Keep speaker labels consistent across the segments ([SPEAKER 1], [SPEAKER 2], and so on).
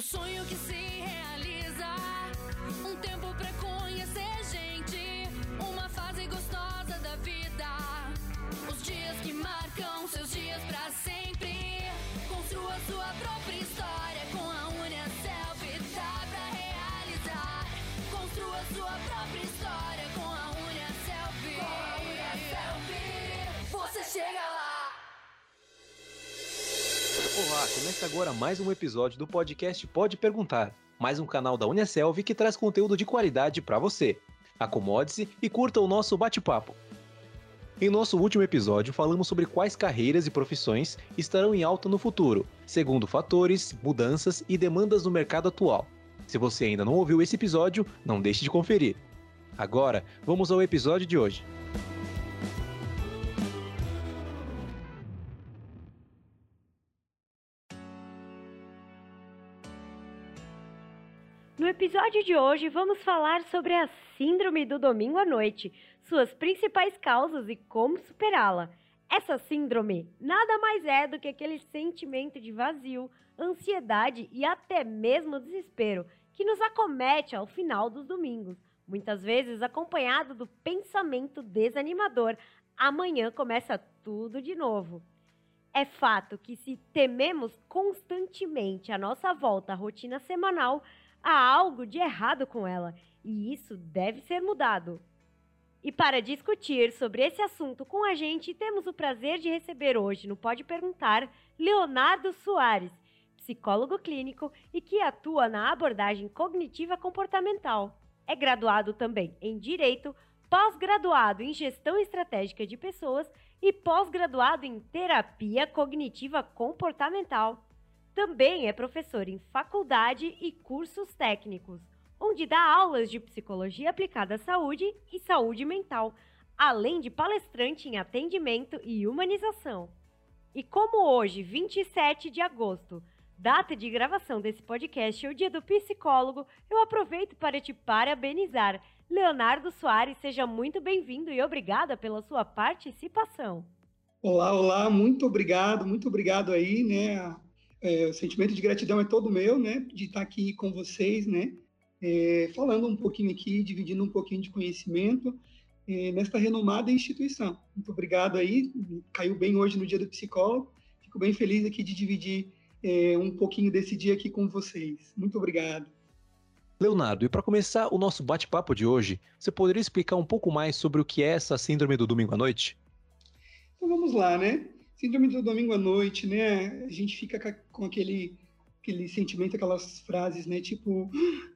[SPEAKER 1] O sonho que se realiza, um tempo pra conhecer gente, uma fase gostosa da vida. Os dias que marcam seus dias pra sempre. Construa sua própria
[SPEAKER 2] Olá, começa agora mais um episódio do podcast Pode Perguntar, mais um canal da Unicelv que traz conteúdo de qualidade para você. Acomode-se e curta o nosso bate-papo. Em nosso último episódio, falamos sobre quais carreiras e profissões estarão em alta no futuro, segundo fatores, mudanças e demandas do mercado atual. Se você ainda não ouviu esse episódio, não deixe de conferir. Agora, vamos ao episódio de hoje.
[SPEAKER 3] Episódio de hoje, vamos falar sobre a Síndrome do Domingo à Noite, suas principais causas e como superá-la. Essa síndrome nada mais é do que aquele sentimento de vazio, ansiedade e até mesmo desespero que nos acomete ao final dos domingos, muitas vezes acompanhado do pensamento desanimador: amanhã começa tudo de novo. É fato que, se tememos constantemente a nossa volta à rotina semanal, há algo de errado com ela e isso deve ser mudado. E para discutir sobre esse assunto com a gente, temos o prazer de receber hoje no Pode Perguntar Leonardo Soares, psicólogo clínico e que atua na abordagem cognitiva comportamental. É graduado também em Direito, pós-graduado em Gestão Estratégica de Pessoas e pós-graduado em Terapia Cognitiva Comportamental. Também é professor em faculdade e cursos técnicos, onde dá aulas de psicologia aplicada à saúde e saúde mental, além de palestrante em atendimento e humanização. E como hoje, 27 de agosto, data de gravação desse podcast, é o dia do psicólogo, eu aproveito para te parabenizar. Leonardo Soares, seja muito bem-vindo e obrigada pela sua participação.
[SPEAKER 4] Olá, olá, muito obrigado, muito obrigado aí, né? É, o sentimento de gratidão é todo meu, né? De estar aqui com vocês, né? É, falando um pouquinho aqui, dividindo um pouquinho de conhecimento é, nesta renomada instituição. Muito obrigado aí, caiu bem hoje no dia do psicólogo. Fico bem feliz aqui de dividir é, um pouquinho desse dia aqui com vocês. Muito obrigado.
[SPEAKER 2] Leonardo, e para começar o nosso bate-papo de hoje, você poderia explicar um pouco mais sobre o que é essa síndrome do domingo à noite?
[SPEAKER 4] Então vamos lá, né? Síndrome do domingo à noite, né? A gente fica com aquele, aquele sentimento, aquelas frases, né? Tipo,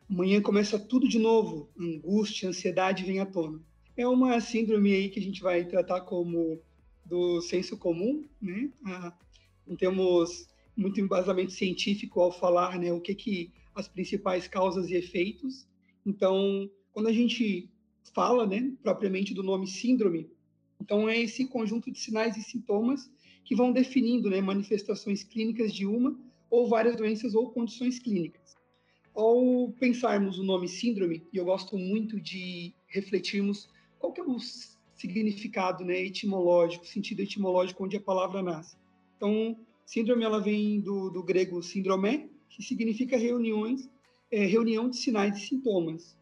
[SPEAKER 4] amanhã começa tudo de novo, angústia, ansiedade vem à tona. É uma síndrome aí que a gente vai tratar como do senso comum, né? Não temos muito embasamento científico ao falar, né? O que que as principais causas e efeitos. Então, quando a gente fala, né, propriamente do nome síndrome, então é esse conjunto de sinais e sintomas que vão definindo né, manifestações clínicas de uma ou várias doenças ou condições clínicas. Ao pensarmos o nome síndrome, e eu gosto muito de refletirmos qual que é o significado né, etimológico, sentido etimológico onde a palavra nasce. Então, síndrome ela vem do, do grego síndrome, que significa reuniões, é, reunião de sinais e sintomas.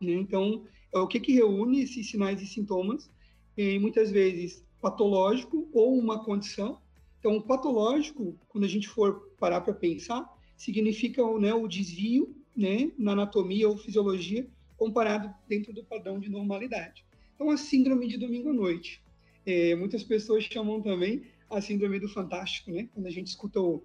[SPEAKER 4] Né? Então, é o que, que reúne esses sinais e sintomas? E muitas vezes patológico ou uma condição. Então, patológico, quando a gente for parar para pensar, significa né, o desvio né, na anatomia ou fisiologia comparado dentro do padrão de normalidade. Então, a síndrome de domingo à noite. É, muitas pessoas chamam também a síndrome do fantástico, né? Quando a gente escuta o,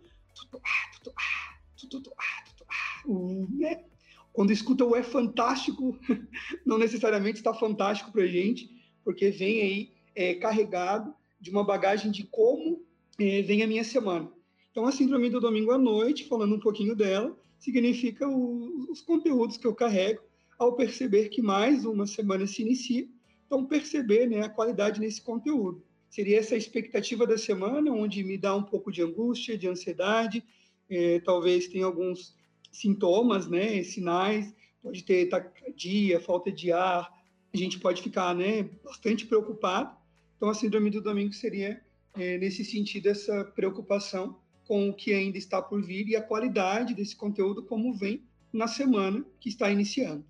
[SPEAKER 4] né? Quando escuta o é fantástico, não necessariamente está fantástico para a gente, porque vem aí é, carregado de uma bagagem de como é, vem a minha semana. Então, a síndrome do domingo à noite, falando um pouquinho dela, significa o, os conteúdos que eu carrego ao perceber que mais uma semana se inicia. Então, perceber né, a qualidade nesse conteúdo. Seria essa expectativa da semana, onde me dá um pouco de angústia, de ansiedade, é, talvez tenha alguns sintomas, né, sinais, pode ter taquicardia, falta de ar, a gente pode ficar né, bastante preocupado, então, a síndrome do domingo seria, é, nesse sentido, essa preocupação com o que ainda está por vir e a qualidade desse conteúdo como vem na semana que está iniciando.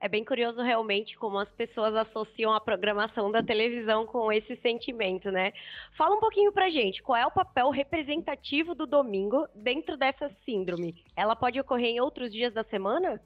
[SPEAKER 3] É bem curioso realmente como as pessoas associam a programação da televisão com esse sentimento, né? Fala um pouquinho pra gente, qual é o papel representativo do domingo dentro dessa síndrome? Ela pode ocorrer em outros dias da semana?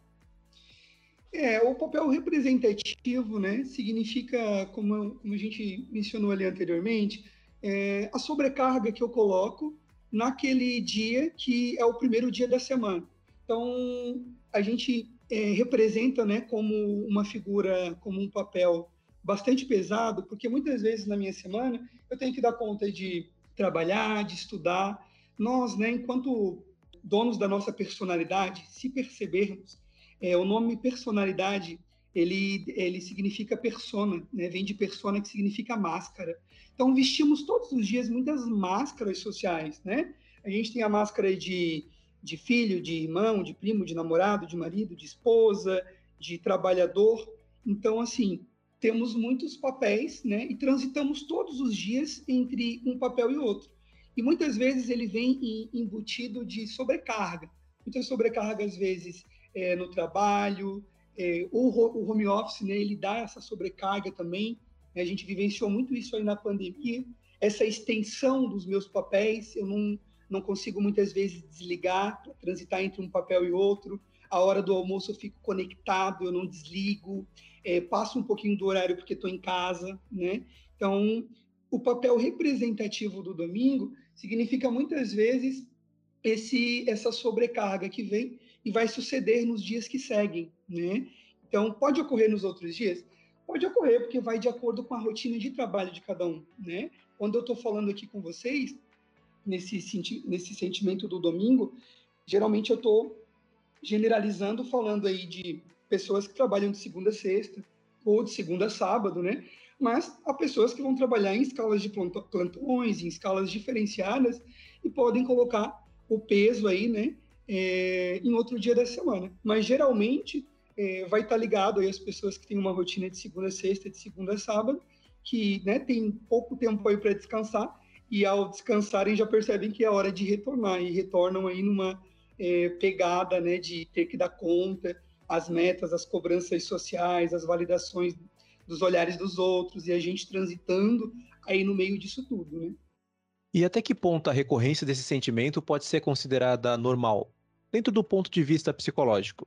[SPEAKER 4] É, o papel representativo, né, significa, como, como a gente mencionou ali anteriormente, é, a sobrecarga que eu coloco naquele dia que é o primeiro dia da semana. Então, a gente é, representa, né, como uma figura, como um papel bastante pesado, porque muitas vezes na minha semana eu tenho que dar conta de trabalhar, de estudar. Nós, né, enquanto donos da nossa personalidade, se percebermos, é, o nome personalidade ele, ele significa persona, né? vem de persona que significa máscara. Então vestimos todos os dias muitas máscaras sociais, né? A gente tem a máscara de, de filho, de irmão, de primo, de namorado, de marido, de esposa, de trabalhador. Então, assim, temos muitos papéis, né? E transitamos todos os dias entre um papel e outro. E muitas vezes ele vem embutido de sobrecarga. Muitas sobrecargas, às vezes, é, no trabalho, é, o, o, home office, né, ele dá essa sobrecarga também. Né, a gente vivenciou muito isso aí na pandemia, essa extensão dos meus papéis, eu não, não consigo muitas vezes desligar, transitar entre um papel e outro. A hora do almoço eu fico conectado, eu não desligo, é, passo um pouquinho do horário porque estou em casa, né? Então, o papel representativo do domingo significa muitas vezes esse essa sobrecarga que vem e vai suceder nos dias que seguem, né? Então, pode ocorrer nos outros dias? Pode ocorrer, porque vai de acordo com a rotina de trabalho de cada um, né? Quando eu estou falando aqui com vocês, nesse, senti nesse sentimento do domingo, geralmente eu estou generalizando, falando aí de pessoas que trabalham de segunda a sexta, ou de segunda a sábado, né? Mas há pessoas que vão trabalhar em escalas de plantões, em escalas diferenciadas, e podem colocar o peso aí, né? É, em outro dia da semana. Mas geralmente é, vai estar ligado aí às pessoas que têm uma rotina de segunda a sexta, de segunda a sábado, que né, tem pouco tempo aí para descansar e ao descansarem já percebem que é hora de retornar e retornam aí numa é, pegada né, de ter que dar conta as metas, as cobranças sociais, as validações dos olhares dos outros e a gente transitando aí no meio disso tudo, né?
[SPEAKER 2] E até que ponto a recorrência desse sentimento pode ser considerada normal? Dentro do ponto de vista psicológico?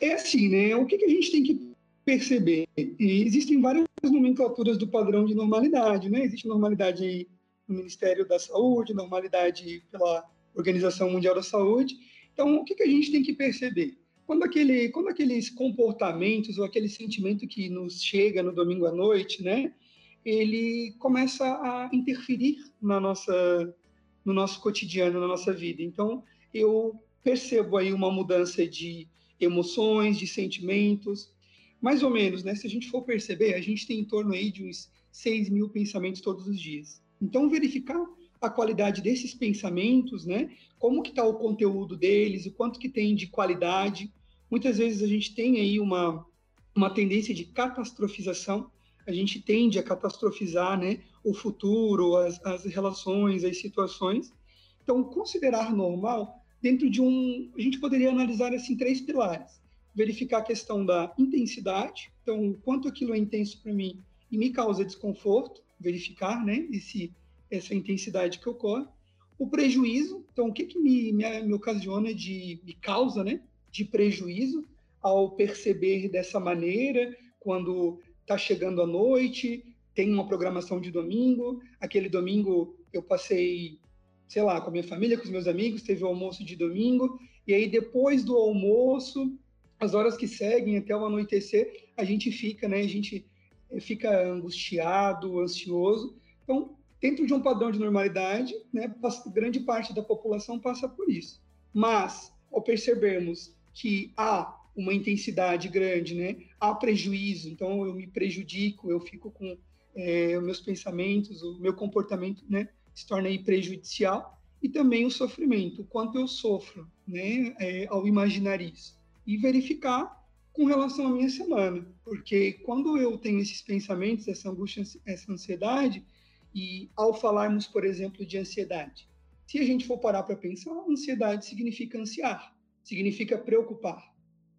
[SPEAKER 4] É assim, né? O que, que a gente tem que perceber? E existem várias nomenclaturas do padrão de normalidade, né? Existe normalidade no Ministério da Saúde, normalidade pela Organização Mundial da Saúde. Então, o que, que a gente tem que perceber? Quando, aquele, quando aqueles comportamentos ou aquele sentimento que nos chega no domingo à noite, né? Ele começa a interferir na nossa, no nosso cotidiano, na nossa vida. Então, eu percebo aí uma mudança de emoções, de sentimentos, mais ou menos, né? Se a gente for perceber, a gente tem em torno aí de uns 6 mil pensamentos todos os dias. Então, verificar a qualidade desses pensamentos, né? Como que está o conteúdo deles, o quanto que tem de qualidade. Muitas vezes a gente tem aí uma, uma tendência de catastrofização, a gente tende a catastrofizar, né? O futuro, as, as relações, as situações. Então, considerar normal dentro de um, a gente poderia analisar assim três pilares: verificar a questão da intensidade, então quanto aquilo é intenso para mim e me causa desconforto, verificar, né, esse essa intensidade que ocorre. O prejuízo, então o que que me, me, me ocasiona de me causa, né, de prejuízo ao perceber dessa maneira quando está chegando a noite, tem uma programação de domingo, aquele domingo eu passei sei lá, com a minha família, com os meus amigos, teve o almoço de domingo, e aí depois do almoço, as horas que seguem até o anoitecer, a gente fica, né, a gente fica angustiado, ansioso. Então, dentro de um padrão de normalidade, né, grande parte da população passa por isso. Mas, ao percebermos que há uma intensidade grande, né, há prejuízo, então eu me prejudico, eu fico com é, meus pensamentos, o meu comportamento, né, se torna aí prejudicial, e também o sofrimento, o quanto eu sofro né, é, ao imaginar isso. E verificar com relação à minha semana, porque quando eu tenho esses pensamentos, essa angústia, essa ansiedade, e ao falarmos, por exemplo, de ansiedade, Se a gente for parar para pensar, ansiedade significa ansiar, significa preocupar.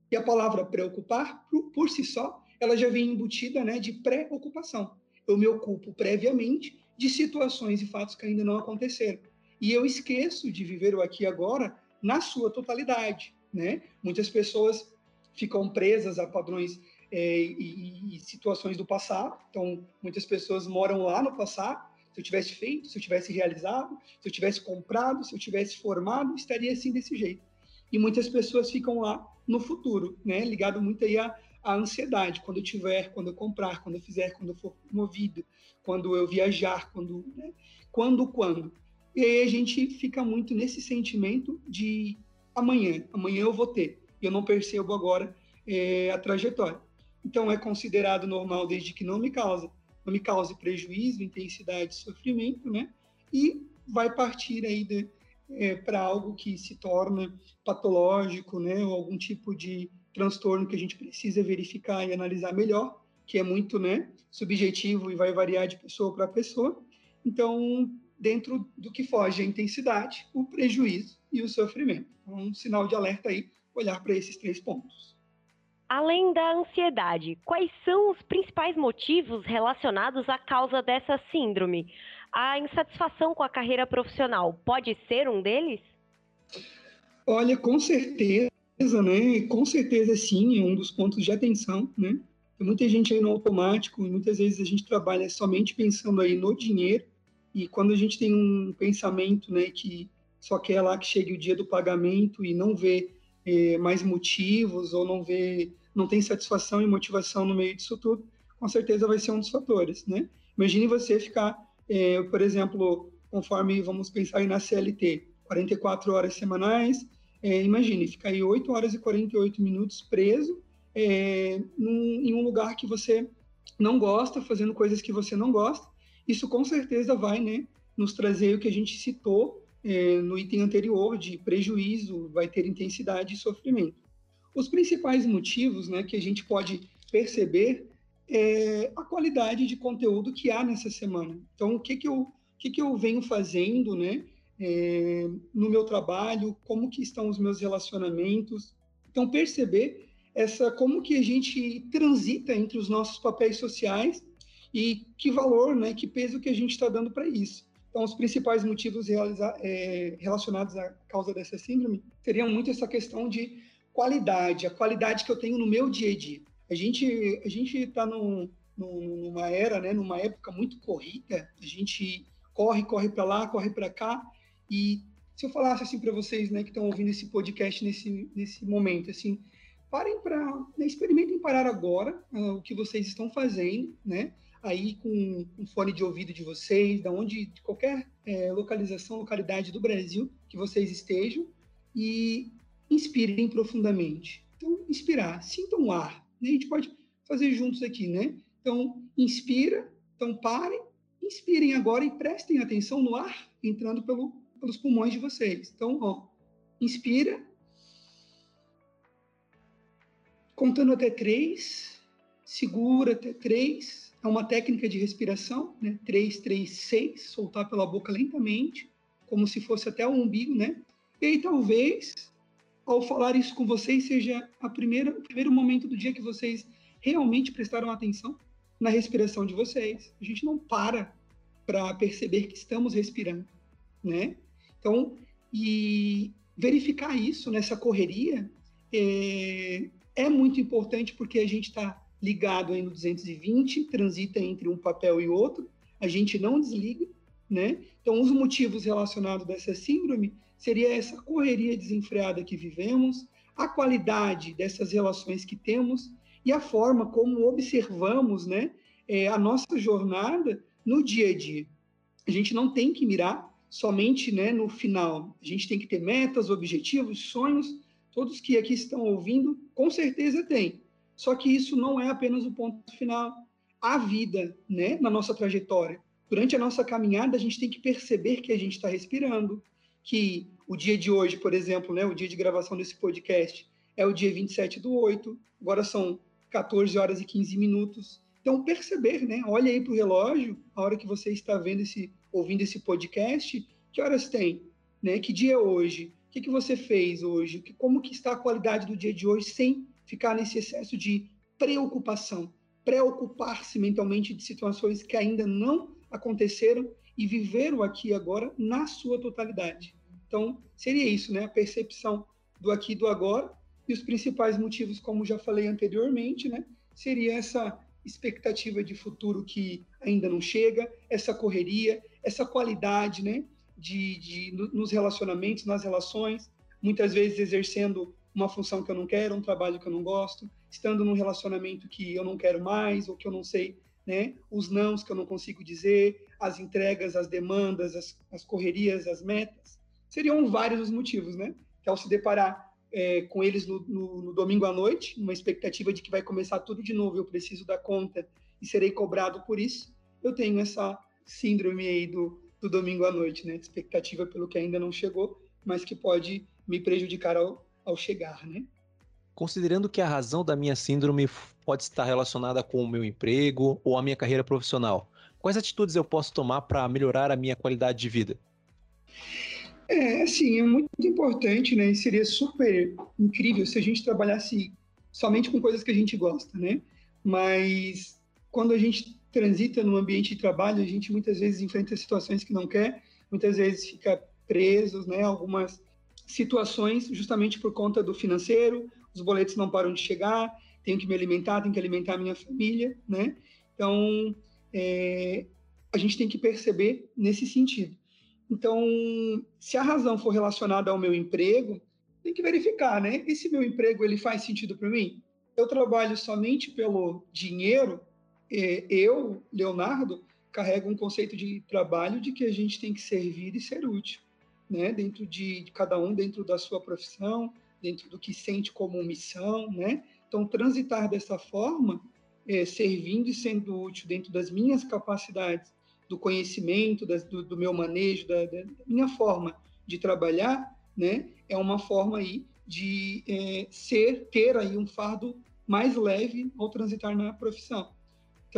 [SPEAKER 4] E a palavra preocupar, por, si só, ela já vem embutida né, de pré-ocupação. Eu me ocupo previamente de situações e fatos que ainda não aconteceram. E eu esqueço de viver o aqui e agora na sua totalidade. Né? Muitas pessoas ficam presas a padrões é, e, e, situações do passado. Então, muitas pessoas moram lá no passado se eu tivesse feito, se eu tivesse realizado, se eu tivesse comprado, se eu tivesse formado, estaria assim desse jeito. E muitas pessoas ficam lá no futuro, né? Ligado muito aí à, à ansiedade. Quando eu tiver, quando eu comprar, quando eu fizer, quando eu for movido, quando eu viajar, quando, né? quando, quando. E aí a gente fica muito nesse sentimento de amanhã, amanhã eu vou ter. E eu não percebo agora é, a trajetória. Então é considerado normal desde que não me causa não me cause prejuízo, intensidade, sofrimento, né? E vai partir aí é, para algo que se torna patológico, né? Ou algum tipo de transtorno que a gente precisa verificar e analisar melhor, que é muito, né? Subjetivo e vai variar de pessoa para pessoa. Então, dentro do que foge a intensidade, o prejuízo e o sofrimento. Então, um sinal de alerta aí, olhar para esses três pontos.
[SPEAKER 3] Além da ansiedade, quais são os principais motivos relacionados à causa dessa síndrome? A insatisfação com a carreira profissional pode ser um deles?
[SPEAKER 4] Olha, com certeza, né? Com certeza sim, é um dos pontos de atenção, né? Tem muita gente aí no automático, e muitas vezes a gente trabalha somente pensando aí no dinheiro, e quando a gente tem um pensamento, né, que só quer lá que chegue o dia do pagamento e não vê é, mais motivos ou não vê, não tem satisfação e motivação no meio disso tudo, com certeza vai ser um dos fatores, né? Imagine você ficar, é, por exemplo, conforme vamos pensar aí na CLT, 44 horas semanais, é, imagine ficar aí 8 horas e 48 minutos preso é, num, em um lugar que você não gosta, fazendo coisas que você não gosta, isso com certeza vai, né, nos trazer o que a gente citou é, no item anterior de prejuízo, vai ter intensidade e sofrimento. Os principais motivos né, que a gente pode perceber é a qualidade de conteúdo que há nessa semana. Então, o que, que, eu, o que, que eu venho fazendo né, é, no meu trabalho, como que estão os meus relacionamentos. Então, perceber essa como que a gente transita entre os nossos papéis sociais e que valor, né, que peso que a gente está dando para isso. Então, os principais motivos é, relacionados à causa dessa síndrome seriam muito essa questão de qualidade, a qualidade que eu tenho no meu dia a dia. A gente a gente está num, numa era, né, numa época muito corrida. A gente corre, corre para lá, corre para cá. E se eu falasse assim para vocês, né, que estão ouvindo esse podcast nesse nesse momento, assim, parem para, né, experimentem parar agora uh, o que vocês estão fazendo, né? aí com um fone de ouvido de vocês, da onde, de qualquer é, localização, localidade do Brasil que vocês estejam, e inspirem profundamente. Então, inspirar, sintam o ar. Né? A gente pode fazer juntos aqui, né? Então, inspira, então parem, inspirem agora e prestem atenção no ar entrando pelo, pelos pulmões de vocês. Então, ó, inspira, contando até três, segura até três, é uma técnica de respiração, né? 3, 3, 6, soltar pela boca lentamente, como se fosse até o umbigo, né? E aí talvez, ao falar isso com vocês, seja a primeira, o primeiro momento do dia que vocês realmente prestaram atenção na respiração de vocês. A gente não para para perceber que estamos respirando, né? Então, e verificar isso nessa correria é, é muito importante porque a gente está ligado aí no 220, transita entre um papel e outro, a gente não desliga, né? Então, os motivos relacionados dessa síndrome seria essa correria desenfreada que vivemos, a qualidade dessas relações que temos e a forma como observamos, né, é, a nossa jornada no dia a dia. A gente não tem que mirar somente, né, no final. A gente tem que ter metas, objetivos, sonhos. Todos que aqui estão ouvindo, com certeza têm só que isso não é apenas o ponto final. A vida, né, na nossa trajetória, durante a nossa caminhada, a gente tem que perceber que a gente está respirando, que o dia de hoje, por exemplo, né, o dia de gravação desse podcast, é o dia 27 do 8, agora são 14 horas e 15 minutos. Então, perceber, né? Olha aí para o relógio, a hora que você está vendo esse, ouvindo esse podcast, que horas tem? né? Que dia é hoje? O que, que você fez hoje? Como que está a qualidade do dia de hoje sem ficar nesse excesso de preocupação, preocupar-se mentalmente de situações que ainda não aconteceram e viver o aqui e agora na sua totalidade. Então, seria isso, né? A percepção do aqui e do agora e os principais motivos, como já falei anteriormente, né? Seria essa expectativa de futuro que ainda não chega, essa correria, essa qualidade, né? De, de nos relacionamentos, nas relações, muitas vezes exercendo uma função que eu não quero, um trabalho que eu não gosto, estando num relacionamento que eu não quero mais ou que eu não sei, né? Os nãos que eu não consigo dizer, as entregas, as demandas, as, as correrias, as metas. Seriam vários os motivos, né? Que ao se deparar é, com eles no, no, no, domingo à noite, uma expectativa de que vai começar tudo de novo, eu preciso dar conta e serei cobrado por isso, eu tenho essa síndrome aí do, do domingo à noite, né? Expectativa pelo que ainda não chegou, mas que pode me prejudicar ao, ao chegar, né?
[SPEAKER 2] Considerando que a razão da minha síndrome pode estar relacionada com o meu emprego ou a minha carreira profissional, quais atitudes eu posso tomar para melhorar a minha qualidade de vida?
[SPEAKER 4] É, assim, é muito importante, né? E seria super incrível se a gente trabalhasse somente com coisas que a gente gosta, né? Mas quando a gente transita no ambiente de trabalho, a gente muitas vezes enfrenta situações que não quer, muitas vezes fica presos, né? Algumas situações justamente por conta do financeiro, os boletos não param de chegar, tenho que me alimentar, tenho que alimentar a minha família, né? Então, é, a gente tem que perceber nesse sentido. Então, se a razão for relacionada ao meu emprego, tem que verificar, né? Esse meu emprego ele faz sentido para mim? Eu trabalho somente pelo dinheiro. Eu, Leonardo, carrego um conceito de trabalho de que a gente tem que servir e ser útil, né? Dentro de, de cada um, dentro da sua profissão, dentro do que sente como missão, né? Então, transitar dessa forma, é, servindo e sendo útil dentro das minhas capacidades do conhecimento, das, do, do, meu manejo, da, da, minha forma de trabalhar, né, é uma forma aí de é, ser, ter aí um fardo mais leve ao transitar na profissão.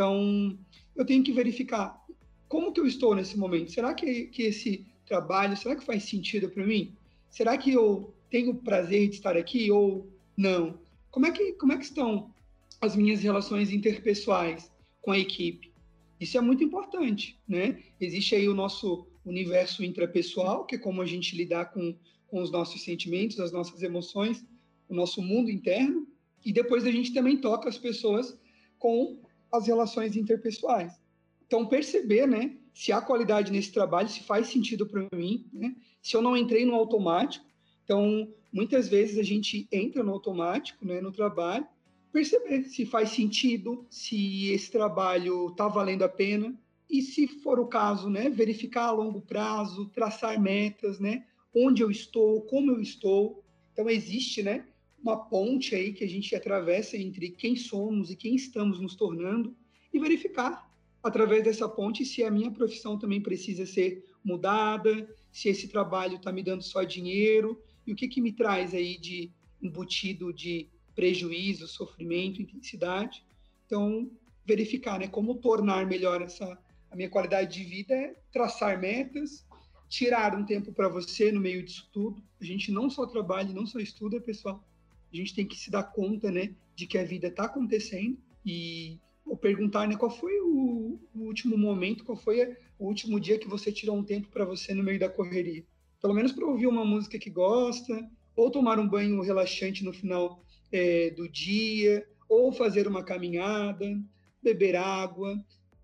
[SPEAKER 4] Então, eu tenho que verificar como que eu estou nesse momento. Será que, que esse trabalho, será que faz sentido para mim? Será que eu tenho prazer de estar aqui ou não? Como é que, como é que estão as minhas relações interpessoais com a equipe? Isso é muito importante, né? Existe aí o nosso universo intrapessoal, que é como a gente lidar com, com os nossos sentimentos, as nossas emoções, o nosso mundo interno, e depois a gente também toca as pessoas com as relações interpessoais. Então, perceber, né, se há qualidade nesse trabalho, se faz sentido para mim, né? Se eu não entrei no automático, então, muitas vezes a gente entra no automático, né, no trabalho, perceber se faz sentido, se esse trabalho está valendo a pena e, se for o caso, né, verificar a longo prazo, traçar metas, né, onde eu estou, como eu estou. Então existe, né, uma ponte aí que a gente atravessa entre quem somos e quem estamos nos tornando e verificar através dessa ponte se a minha profissão também precisa ser mudada, se esse trabalho está me dando só dinheiro e o que que me traz aí de embutido de prejuízo, sofrimento, intensidade. Então, verificar, né, como tornar melhor essa a minha qualidade de vida é traçar metas, tirar um tempo para você no meio disso tudo. A gente não só trabalha, não só estuda, pessoal. A gente tem que se dar conta, né, de que a vida está acontecendo e ou perguntar, né, qual foi o, o, último momento, qual foi o último dia que você tirou um tempo para você no meio da correria. Pelo menos para ouvir uma música que gosta, ou tomar um banho relaxante no final é, do dia, ou fazer uma caminhada, beber água.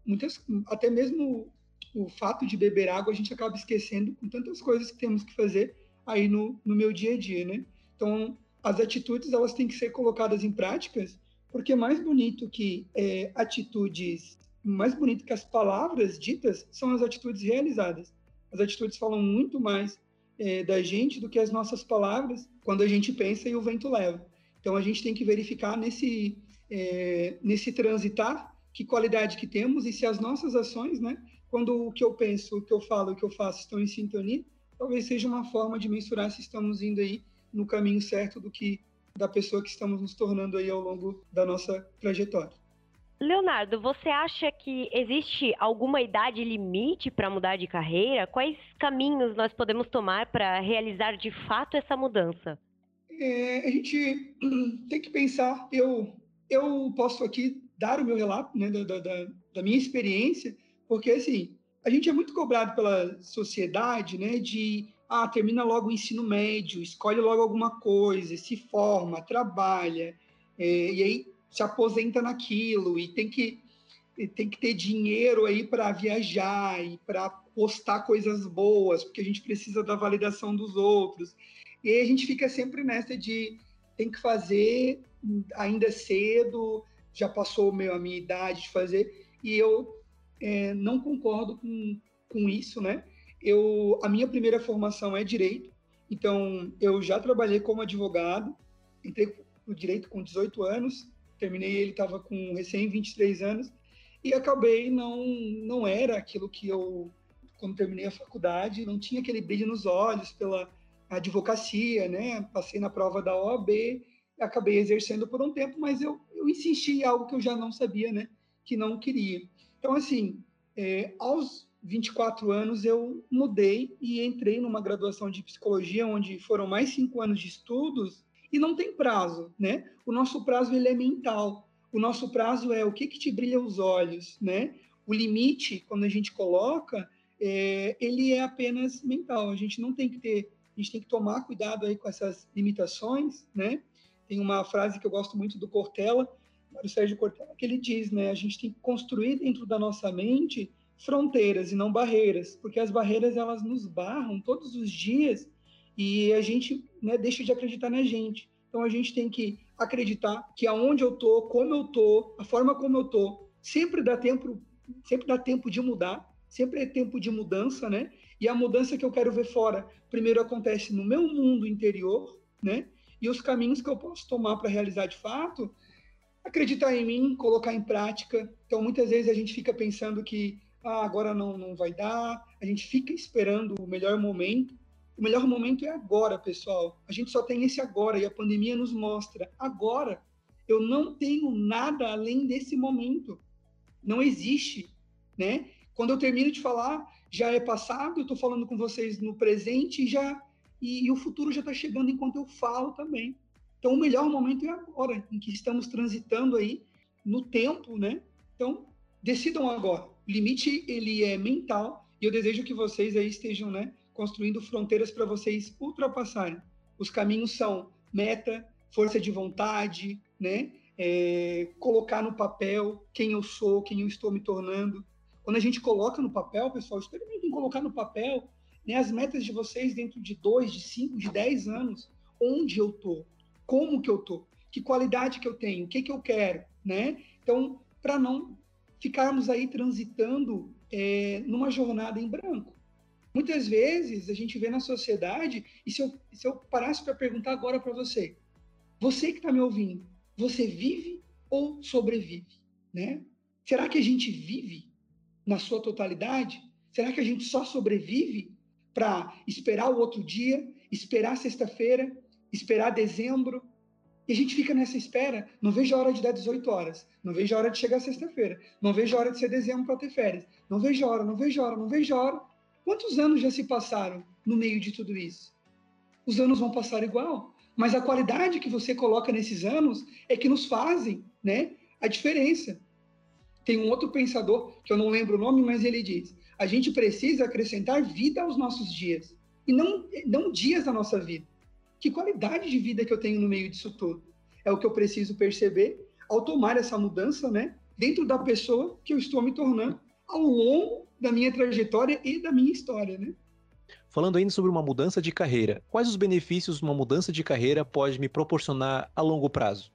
[SPEAKER 4] Muitas, até mesmo o fato de beber água a gente acaba esquecendo com tantas coisas que temos que fazer aí no, no meu dia a dia, né? Então, as atitudes elas têm que ser colocadas em práticas, porque mais bonito que é, atitudes, mais bonito que as palavras ditas são as atitudes realizadas. As atitudes falam muito mais é, da gente do que as nossas palavras quando a gente pensa e o vento leva. Então a gente tem que verificar nesse, é, nesse transitar que qualidade que temos e se as nossas ações, né, quando o que eu penso, o que eu falo, o que eu faço estão em sintonia, talvez seja uma forma de mensurar se estamos indo aí no caminho certo do que da pessoa que estamos nos tornando aí ao longo da nossa trajetória.
[SPEAKER 3] Leonardo, você acha que existe alguma idade limite para mudar de carreira? Quais caminhos nós podemos tomar para realizar de fato essa mudança?
[SPEAKER 4] É, a gente tem que pensar. Eu, eu posso aqui dar o meu relato né, da, da, da minha experiência, porque assim a gente é muito cobrado pela sociedade, né, de ah, termina logo o ensino médio, escolhe logo alguma coisa, se forma, trabalha, é, e aí se aposenta naquilo e tem que tem que ter dinheiro aí para viajar e para postar coisas boas, porque a gente precisa da validação dos outros. E aí a gente fica sempre nessa de tem que fazer ainda cedo, já passou meu, a minha idade de fazer, e eu é, não concordo com, com isso, né? Eu, a minha primeira formação é direito, então eu já trabalhei como advogado, entrei no direito com 18 anos, terminei ele estava com recém 23 anos e acabei não não era aquilo que eu quando terminei a faculdade não tinha aquele brilho nos olhos pela advocacia né? Passei na prova da OAB acabei exercendo por um tempo mas eu, eu insisti em algo que eu já não sabia né? Que não queria. Então assim é, aos 24 anos eu mudei e entrei numa graduação de psicologia onde foram mais cinco anos de estudos e não tem prazo, né? O nosso prazo ele é mental. O nosso prazo é o que que te brilha os olhos, né? O limite, quando a gente coloca, é, ele é apenas mental. A gente não tem que ter, a gente tem que tomar cuidado aí com essas limitações, né? Tem uma frase que eu gosto muito do Cortella, Mário Sérgio Cortella, que ele diz, né? A gente tem que construir dentro da nossa mente fronteiras e não barreiras, porque as barreiras elas nos barram todos os dias e a gente né, deixa de acreditar na gente. Então a gente tem que acreditar que aonde eu tô, como eu tô, a forma como eu tô, sempre dá tempo, sempre dá tempo de mudar, sempre é tempo de mudança, né? E a mudança que eu quero ver fora, primeiro acontece no meu mundo interior, né? E os caminhos que eu posso tomar para realizar de fato, acreditar em mim, colocar em prática. Então muitas vezes a gente fica pensando que ah, agora não, não vai dar, a gente fica esperando o melhor momento, o melhor momento é agora, pessoal. A gente só tem esse agora e a pandemia nos mostra. Agora, eu não tenho nada além desse momento. Não existe, né? Quando eu termino de falar, já é passado, eu estou falando com vocês no presente e já e, e o futuro já está chegando enquanto eu falo também. Então, o melhor momento é agora, em que estamos transitando aí no tempo, né? Então, decidam agora. Limite ele é mental e eu desejo que vocês aí estejam, né, construindo fronteiras para vocês ultrapassarem. Os caminhos são meta, força de vontade, né? É, colocar no papel quem eu sou, quem eu estou me tornando. Quando a gente coloca no papel, pessoal, experimentem colocar no papel né, as metas de vocês dentro de dois, de cinco, de dez anos. Onde eu tô? Como que eu tô? Que qualidade que eu tenho? O que que eu quero? Né? Então, para não ficarmos aí transitando é, numa jornada em branco. Muitas vezes a gente vê na sociedade, e se eu, se eu parasse para perguntar agora para você, você que está me ouvindo, você vive ou sobrevive? Né? Será que a gente vive na sua totalidade? Será que a gente só sobrevive para esperar o outro dia, esperar sexta-feira, esperar dezembro? E a gente fica nessa espera. Não vejo a hora de dar 18 horas. Não vejo a hora de chegar sexta-feira. Não vejo a hora de ser dezembro para ter férias. Não vejo a hora, não vejo a hora, não vejo a hora. Quantos anos já se passaram no meio de tudo isso? Os anos vão passar igual, mas a qualidade que você coloca nesses anos é que nos fazem, né, a diferença. Tem um outro pensador, que eu não lembro o nome, mas ele diz: a gente precisa acrescentar vida aos nossos dias e não não dias da nossa vida. Que qualidade de vida que eu tenho no meio disso tudo? É o que eu preciso perceber ao tomar essa mudança, né, dentro da pessoa que eu estou me tornando ao longo da minha trajetória e da minha história, né?
[SPEAKER 2] Falando ainda sobre uma mudança de carreira, quais os benefícios uma mudança de carreira pode me proporcionar a longo prazo?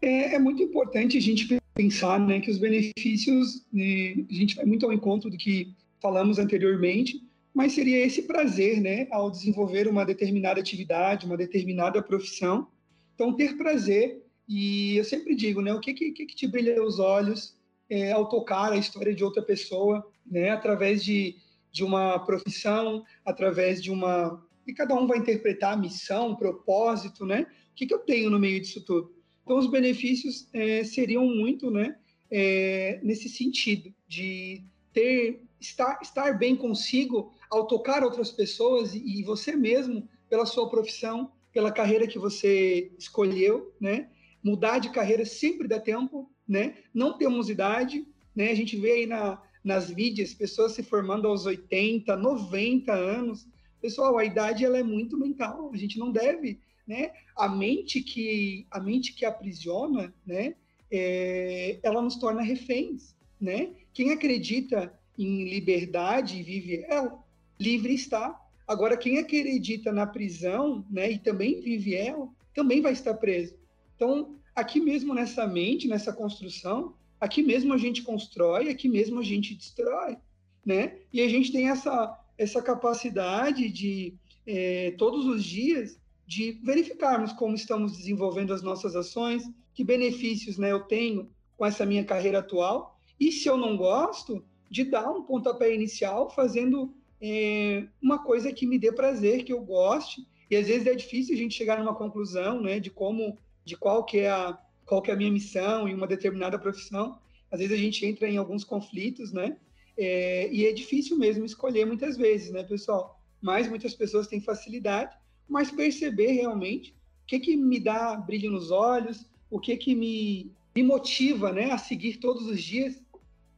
[SPEAKER 4] É, é muito importante a gente pensar né, que os benefícios, né, a gente vai muito ao encontro do que falamos anteriormente, mas seria esse prazer né, ao desenvolver uma determinada atividade, uma determinada profissão. Então, ter prazer, e eu sempre digo, né, o que, que, que te brilha os olhos, é, ao tocar a história de outra pessoa, né, através de, de uma profissão, através de uma. E cada um vai interpretar a missão, propósito, né? O que, que eu tenho no meio disso tudo? Então, os benefícios é, seriam muito né, é, nesse sentido, de ter estar, estar bem consigo ao tocar outras pessoas e, e você mesmo, pela sua profissão, pela carreira que você escolheu, né? Mudar de carreira sempre dá tempo, né? Não temos idade, né? A gente vê aí na, nas mídias pessoas se formando aos 80, 90 anos. Pessoal, a idade ela é muito mental. A gente não deve, né? A mente que a mente que aprisiona, né? É, ela nos torna reféns, né? Quem acredita em liberdade vive ela, livre está. Agora, quem acredita na prisão, né, e também vive ela, também vai estar preso. Então, aqui mesmo nessa mente, nessa construção, aqui mesmo a gente constrói, aqui mesmo a gente destrói, né? E a gente tem essa essa capacidade de é, todos os dias de verificarmos como estamos desenvolvendo as nossas ações, que benefícios, né, eu tenho com essa minha carreira atual, e se eu não gosto, de dar um pontapé inicial fazendo é, uma coisa que me dê prazer, que eu goste. E às vezes é difícil a gente chegar numa conclusão, né, de como, de qual que é a, qual que é a minha missão em uma determinada profissão. Às vezes a gente entra em alguns conflitos, né? É, e é difícil mesmo escolher muitas vezes, né, pessoal? Mas muitas pessoas têm facilidade, mas perceber realmente o que que me dá brilho nos olhos, o que que me, me motiva, né, a seguir todos os dias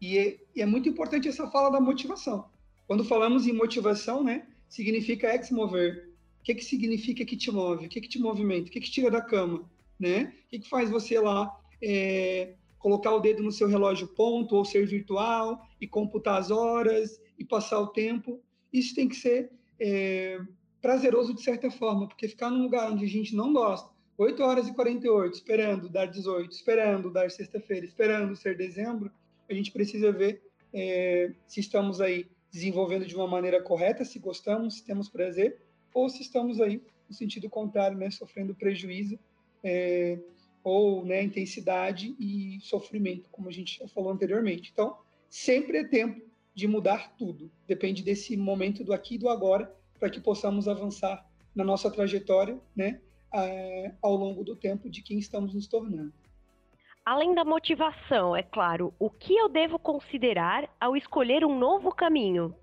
[SPEAKER 4] e é, e é, muito importante essa fala da motivação. Quando falamos em motivação, né, significa ex-mover. O que, que significa que te move? O que, que te movimenta? O que, que tira da cama? Né? O que, que faz você lá é, colocar o dedo no seu relógio ponto ou ser virtual e computar as horas e passar o tempo? Isso tem que ser é, prazeroso de certa forma, porque ficar num lugar onde a gente não gosta, 8 horas e 48, esperando dar 18, esperando dar sexta-feira, esperando ser dezembro, a gente precisa ver é, se estamos aí desenvolvendo de uma maneira correta, se gostamos, se temos prazer, ou se estamos aí no sentido contrário, né, sofrendo prejuízo é, ou né, intensidade e sofrimento, como a gente já falou anteriormente. Então, sempre é tempo de mudar tudo. Depende desse momento do aqui e do agora, para que possamos avançar na nossa trajetória, né, ao longo do tempo de quem estamos nos tornando.
[SPEAKER 3] Além da motivação, é claro, o que eu devo considerar ao escolher um novo caminho?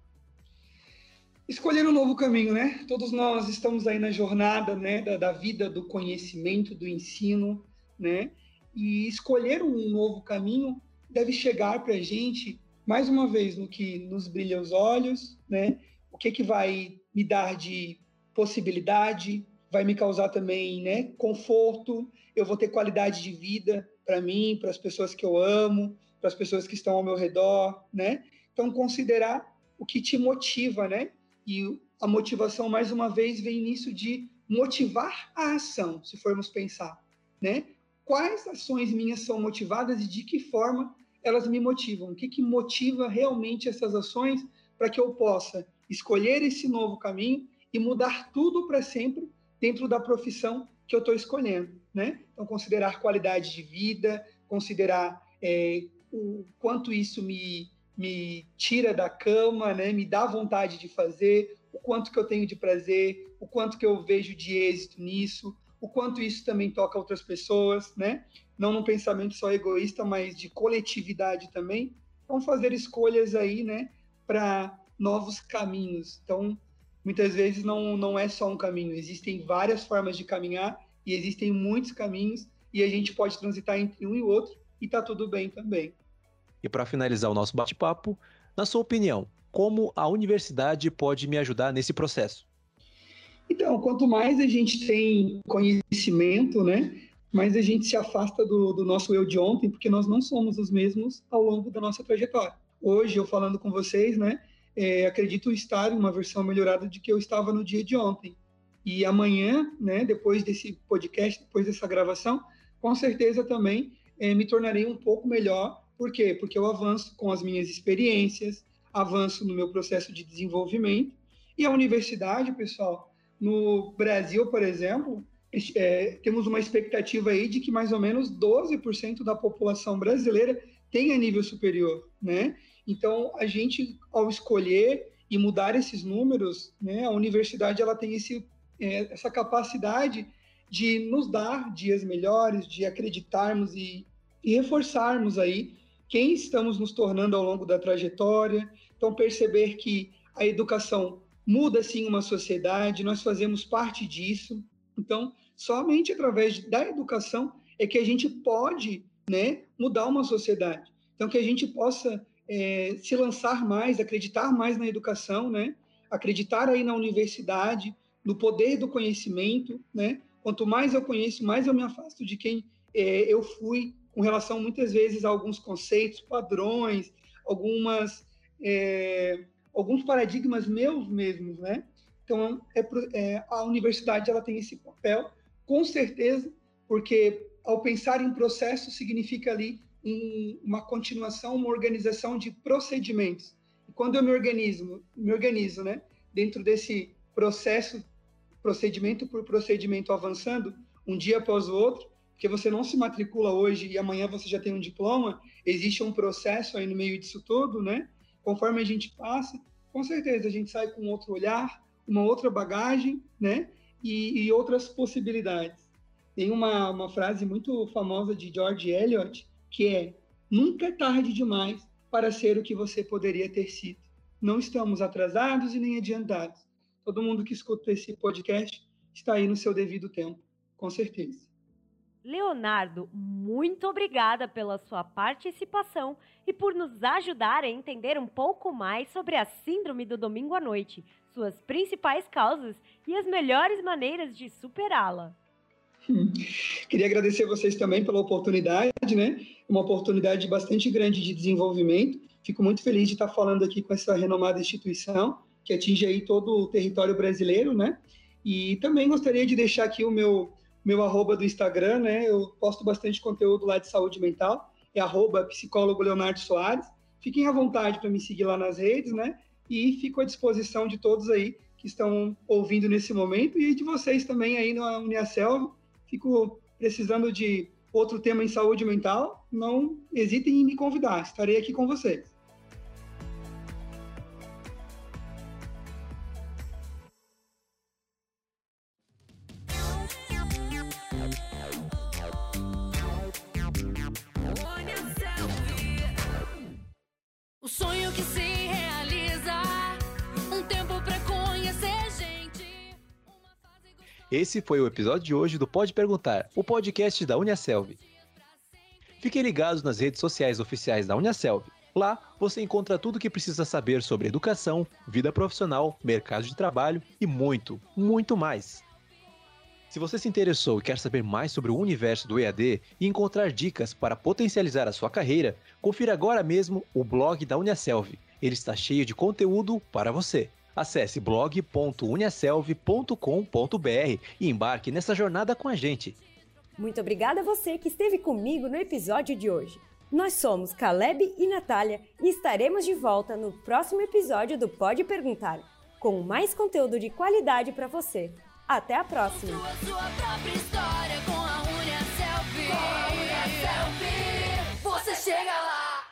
[SPEAKER 4] Escolher um novo caminho, né? Todos nós estamos aí na jornada, né, da, da vida, do conhecimento, do ensino, né? E escolher um novo caminho deve chegar para a gente, mais uma vez, no que nos brilha os olhos, né? O que que vai me dar de possibilidade, vai me causar também, né, conforto, eu vou ter qualidade de vida, para mim, para as pessoas que eu amo, para as pessoas que estão ao meu redor, né? Então, considerar o que te motiva, né? E a motivação, mais uma vez, vem nisso de motivar a ação, se formos pensar, né? Quais ações minhas são motivadas e de que forma elas me motivam? O que, que motiva realmente essas ações para que eu possa escolher esse novo caminho e mudar tudo para sempre dentro da profissão que eu estou escolhendo, né? Então, considerar qualidade de vida, considerar é, o quanto isso me, me tira da cama, né? Me dá vontade de fazer, o quanto que eu tenho de prazer, o quanto que eu vejo de êxito nisso, o quanto isso também toca outras pessoas, né? Não num pensamento só egoísta, mas de coletividade também. Então, fazer escolhas aí, né? Para novos caminhos. Então, muitas vezes não, não é só um caminho, existem várias formas de caminhar e existem muitos caminhos e a gente pode transitar entre um e outro e tá tudo bem também.
[SPEAKER 2] E para finalizar o nosso bate-papo, na sua opinião, como a universidade pode me ajudar nesse processo?
[SPEAKER 4] Então, quanto mais a gente tem conhecimento, né, mais a gente se afasta do, do nosso eu de ontem, porque nós não somos os mesmos ao longo da nossa trajetória. Hoje, eu falando com vocês, né, é, acredito estar em uma versão melhorada de que eu estava no dia de ontem. E amanhã, né, depois desse podcast, depois dessa gravação, com certeza também é, me tornarei um pouco melhor. Por quê? Porque eu avanço com as minhas experiências, avanço no meu processo de desenvolvimento. E a universidade, pessoal, no Brasil, por exemplo, é, temos uma expectativa aí de que mais ou menos 12% da população brasileira tenha nível superior, né? Então, a gente, ao escolher e mudar esses números, né, a universidade ela tem esse, é, essa capacidade de nos dar dias melhores, de acreditarmos e, e reforçarmos aí quem estamos nos tornando ao longo da trajetória. Então, perceber que a educação muda sim uma sociedade, nós fazemos parte disso. Então, somente através da educação é que a gente pode né, mudar uma sociedade. Então, que a gente possa é, se lançar mais, acreditar mais na educação, né? acreditar aí na universidade, no poder do conhecimento. Né? Quanto mais eu conheço, mais eu me afasto de quem é, eu fui, com relação muitas vezes a alguns conceitos, padrões, algumas é, alguns paradigmas meus mesmos, né? Então, é, é, a universidade ela tem esse papel, com certeza, porque ao pensar em processo significa ali em uma continuação, uma organização de procedimentos. E quando eu me organizo, me organizo, né, dentro desse processo, procedimento por procedimento avançando, um dia após o outro, porque você não se matricula hoje e amanhã você já tem um diploma, existe um processo aí no meio disso tudo, né? Conforme a gente passa, com certeza a gente sai com outro olhar, uma outra bagagem, né? E, e outras possibilidades. Tem uma, uma frase muito famosa de George Eliot, que é: nunca é tarde demais para ser o que você poderia ter sido. Não estamos atrasados e nem adiantados. Todo mundo que escuta esse podcast está aí no seu devido tempo, com certeza.
[SPEAKER 3] Leonardo, muito obrigada pela sua participação e por nos ajudar a entender um pouco mais sobre a Síndrome do Domingo à Noite, suas principais causas e as melhores maneiras de superá-la.
[SPEAKER 4] Queria agradecer vocês também pela oportunidade, né? Uma oportunidade bastante grande de desenvolvimento. Fico muito feliz de estar falando aqui com essa renomada instituição que atinge aí todo o território brasileiro, né? E também gostaria de deixar aqui o meu meu arroba do Instagram, né? Eu posto bastante conteúdo lá de saúde mental, é arroba psicólogo Leonardo Soares. Fiquem à vontade para me seguir lá nas redes, né? E fico à disposição de todos aí que estão ouvindo nesse momento e de vocês também aí na Uniacel. Fico precisando de outro tema em saúde mental, não hesitem em me convidar, estarei aqui com vocês.
[SPEAKER 2] Esse foi o episódio de hoje do Pode Perguntar, o podcast da Uniaselv. Fiquem ligados nas redes sociais oficiais da Uniaselv. Lá você encontra tudo o que precisa saber sobre educação, vida profissional, mercado de trabalho e muito, muito mais. Se você se interessou e quer saber mais sobre o universo do EAD e encontrar dicas para potencializar a sua carreira, confira agora mesmo o blog da Uniaselv. Ele está cheio de conteúdo para você. Acesse blog.uniaselv.com.br e embarque nessa jornada com a gente.
[SPEAKER 3] Muito obrigada a você que esteve comigo no episódio de hoje. Nós somos Caleb e Natália e estaremos de volta no próximo episódio do Pode Perguntar, com mais conteúdo de qualidade para você. Até a próxima! Você chega lá!